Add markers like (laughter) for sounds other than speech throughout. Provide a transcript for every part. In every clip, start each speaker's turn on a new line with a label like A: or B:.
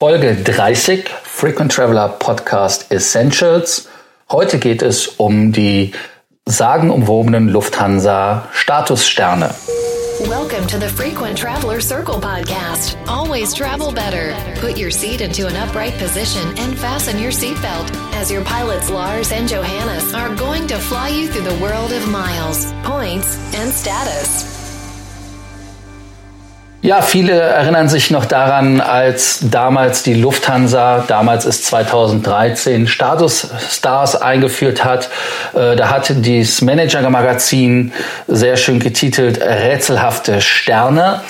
A: Folge 30 Frequent Traveler Podcast Essentials. Heute geht es um die sagenumwobenen Lufthansa Statussterne.
B: Welcome to the Frequent Traveler Circle podcast. Always travel better. Put your seat into an upright position and fasten your seatbelt as your pilots Lars and Johannes are going to fly you through the world of miles, points, and status.
A: Ja, viele erinnern sich noch daran, als damals die Lufthansa, damals ist 2013, Status Stars eingeführt hat. Äh, da hatte dieses Manager-Magazin sehr schön getitelt Rätselhafte Sterne.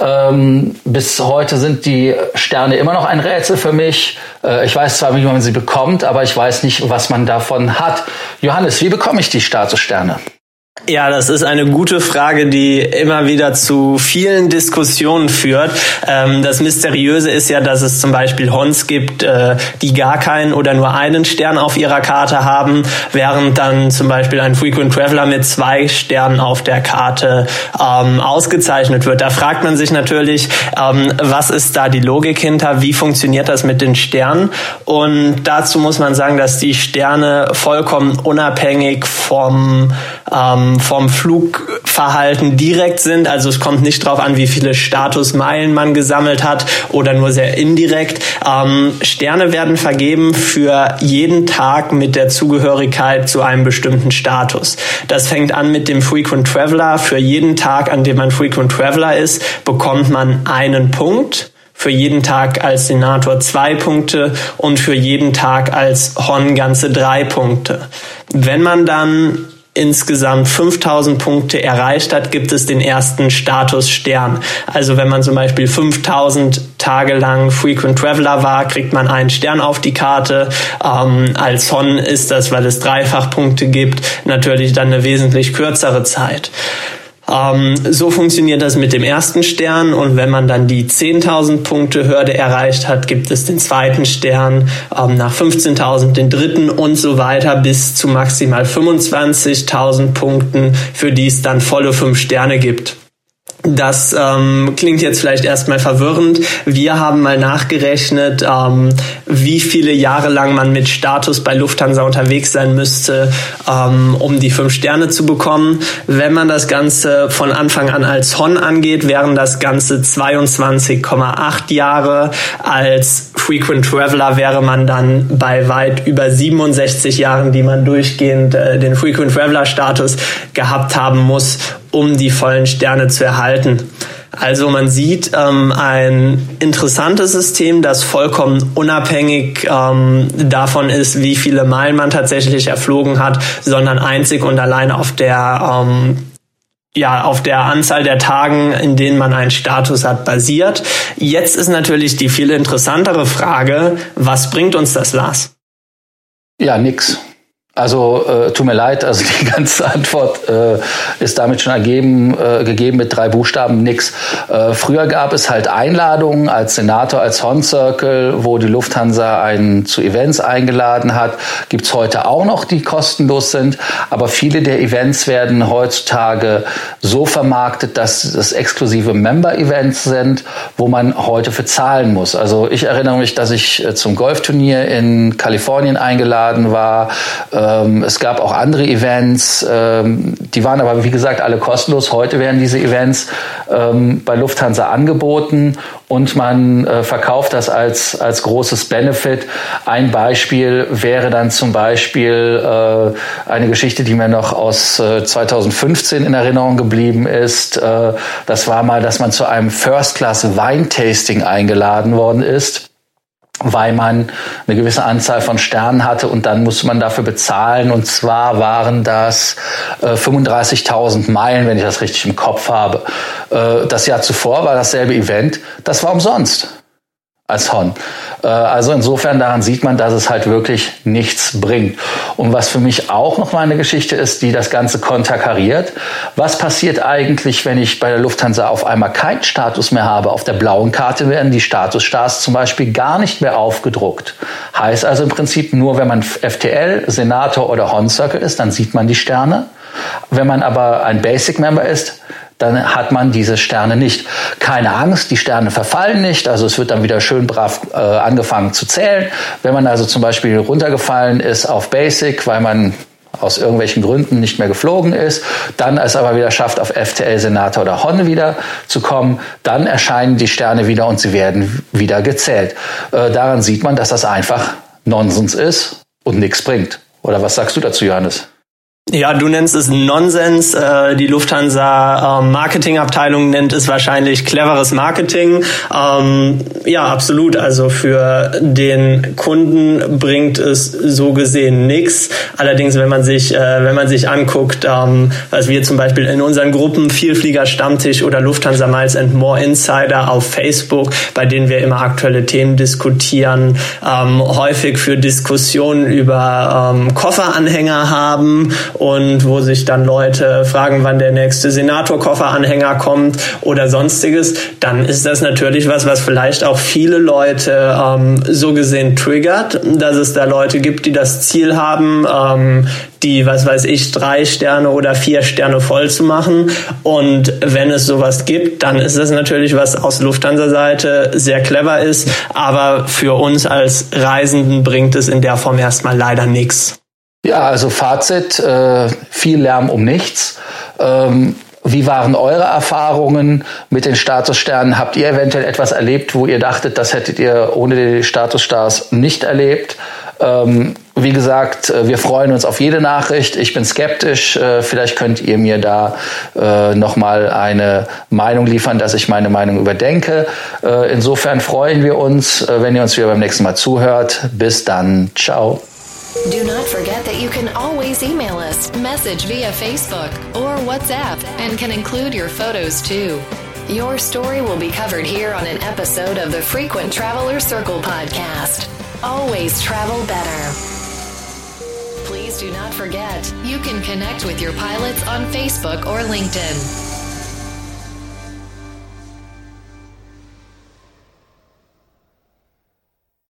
A: Ähm, bis heute sind die Sterne immer noch ein Rätsel für mich. Äh, ich weiß zwar, wie man sie bekommt, aber ich weiß nicht, was man davon hat. Johannes, wie bekomme ich die Statussterne?
C: Ja, das ist eine gute Frage, die immer wieder zu vielen Diskussionen führt. Ähm, das Mysteriöse ist ja, dass es zum Beispiel Hons gibt, äh, die gar keinen oder nur einen Stern auf ihrer Karte haben, während dann zum Beispiel ein Frequent Traveler mit zwei Sternen auf der Karte ähm, ausgezeichnet wird. Da fragt man sich natürlich, ähm, was ist da die Logik hinter? Wie funktioniert das mit den Sternen? Und dazu muss man sagen, dass die Sterne vollkommen unabhängig vom ähm, vom Flugverhalten direkt sind. Also es kommt nicht darauf an, wie viele Statusmeilen man gesammelt hat oder nur sehr indirekt. Ähm, Sterne werden vergeben für jeden Tag mit der Zugehörigkeit zu einem bestimmten Status. Das fängt an mit dem Frequent Traveler. Für jeden Tag, an dem man Frequent Traveler ist, bekommt man einen Punkt für jeden Tag als Senator zwei Punkte und für jeden Tag als Hon ganze drei Punkte. Wenn man dann insgesamt 5000 Punkte erreicht hat, gibt es den ersten Status Stern. Also wenn man zum Beispiel 5000 Tage lang Frequent Traveler war, kriegt man einen Stern auf die Karte. Ähm, als Hon ist das, weil es Dreifachpunkte gibt, natürlich dann eine wesentlich kürzere Zeit. Ähm, so funktioniert das mit dem ersten Stern und wenn man dann die 10.000 Punkte Hürde erreicht hat, gibt es den zweiten Stern, ähm, nach 15.000 den dritten und so weiter bis zu maximal 25.000 Punkten, für die es dann volle fünf Sterne gibt. Das ähm, klingt jetzt vielleicht erstmal verwirrend. Wir haben mal nachgerechnet, ähm, wie viele Jahre lang man mit Status bei Lufthansa unterwegs sein müsste, ähm, um die fünf Sterne zu bekommen. Wenn man das Ganze von Anfang an als Hon angeht, wären das Ganze 22,8 Jahre. Als Frequent Traveler wäre man dann bei weit über 67 Jahren, die man durchgehend äh, den Frequent Traveler Status gehabt haben muss, um die vollen Sterne zu erhalten. Also man sieht ähm, ein interessantes System, das vollkommen unabhängig ähm, davon ist, wie viele Meilen man tatsächlich erflogen hat, sondern einzig und allein auf der ähm, ja, auf der Anzahl der Tagen, in denen man einen Status hat, basiert. Jetzt ist natürlich die viel interessantere Frage, was bringt uns das, Lars?
A: Ja, nix. Also äh, tut mir leid, also (laughs) die ganze Antwort äh, ist damit schon ergeben, äh, gegeben mit drei Buchstaben nix. Äh, früher gab es halt Einladungen als Senator, als Horn Circle, wo die Lufthansa einen zu Events eingeladen hat. Gibt's heute auch noch, die kostenlos sind, aber viele der Events werden heutzutage so vermarktet, dass es exklusive Member-Events sind, wo man heute für zahlen muss. Also ich erinnere mich, dass ich äh, zum Golfturnier in Kalifornien eingeladen war. Äh, ähm, es gab auch andere Events, ähm, die waren aber wie gesagt alle kostenlos. Heute werden diese Events ähm, bei Lufthansa angeboten und man äh, verkauft das als, als großes Benefit. Ein Beispiel wäre dann zum Beispiel äh, eine Geschichte, die mir noch aus äh, 2015 in Erinnerung geblieben ist. Äh, das war mal, dass man zu einem First-Class-Weintasting eingeladen worden ist weil man eine gewisse Anzahl von Sternen hatte und dann musste man dafür bezahlen. Und zwar waren das äh, 35.000 Meilen, wenn ich das richtig im Kopf habe. Äh, das Jahr zuvor war dasselbe Event. Das war umsonst als Hon. Äh, also insofern daran sieht man, dass es halt wirklich nichts bringt. Und was für mich auch noch mal eine Geschichte ist, die das Ganze konterkariert. Was passiert eigentlich, wenn ich bei der Lufthansa auf einmal keinen Status mehr habe? Auf der blauen Karte werden die Statusstars zum Beispiel gar nicht mehr aufgedruckt. Heißt also im Prinzip nur, wenn man FTL, Senator oder Hon Circle ist, dann sieht man die Sterne. Wenn man aber ein Basic Member ist, dann hat man diese Sterne nicht. Keine Angst, die Sterne verfallen nicht, also es wird dann wieder schön brav äh, angefangen zu zählen. Wenn man also zum Beispiel runtergefallen ist auf Basic, weil man aus irgendwelchen Gründen nicht mehr geflogen ist, dann es aber wieder schafft, auf FTL, Senator oder Hon wieder zu kommen, dann erscheinen die Sterne wieder und sie werden wieder gezählt. Äh, daran sieht man, dass das einfach Nonsens ist und nichts bringt. Oder was sagst du dazu, Johannes?
C: Ja, du nennst es Nonsens. Äh, die Lufthansa ähm, Marketingabteilung nennt es wahrscheinlich cleveres Marketing. Ähm, ja, absolut. Also für den Kunden bringt es so gesehen nichts. Allerdings, wenn man sich, äh, wenn man sich anguckt, ähm, was wir zum Beispiel in unseren Gruppen Vielflieger Stammtisch oder Lufthansa Miles and More Insider auf Facebook, bei denen wir immer aktuelle Themen diskutieren, häufig für Diskussionen über Kofferanhänger haben und wo sich dann Leute fragen, wann der nächste Senator-Kofferanhänger kommt oder sonstiges, dann ist das natürlich was, was vielleicht auch viele Leute ähm, so gesehen triggert, dass es da Leute gibt, die das Ziel haben, ähm, die, was weiß ich, drei Sterne oder vier Sterne voll zu machen. Und wenn es sowas gibt, dann ist das natürlich was aus Lufthansa-Seite sehr clever ist. Aber für uns als Reisenden bringt es in der Form erstmal leider nichts.
A: Ja, also Fazit, äh, viel Lärm um nichts. Ähm, wie waren eure Erfahrungen mit den Statussternen? Habt ihr eventuell etwas erlebt, wo ihr dachtet, das hättet ihr ohne die Statusstars nicht erlebt? Ähm, wie gesagt, äh, wir freuen uns auf jede Nachricht. Ich bin skeptisch. Äh, vielleicht könnt ihr mir da äh, nochmal eine Meinung liefern, dass ich meine Meinung überdenke. Äh, insofern freuen wir uns, äh, wenn ihr uns wieder beim nächsten Mal zuhört. Bis dann. Ciao.
B: Do not forget that you can always email us, message via Facebook or WhatsApp, and can include your photos too. Your story will be covered here on an episode of the Frequent Traveler Circle podcast. Always travel better. Please do not forget, you can connect with your pilots on Facebook or LinkedIn.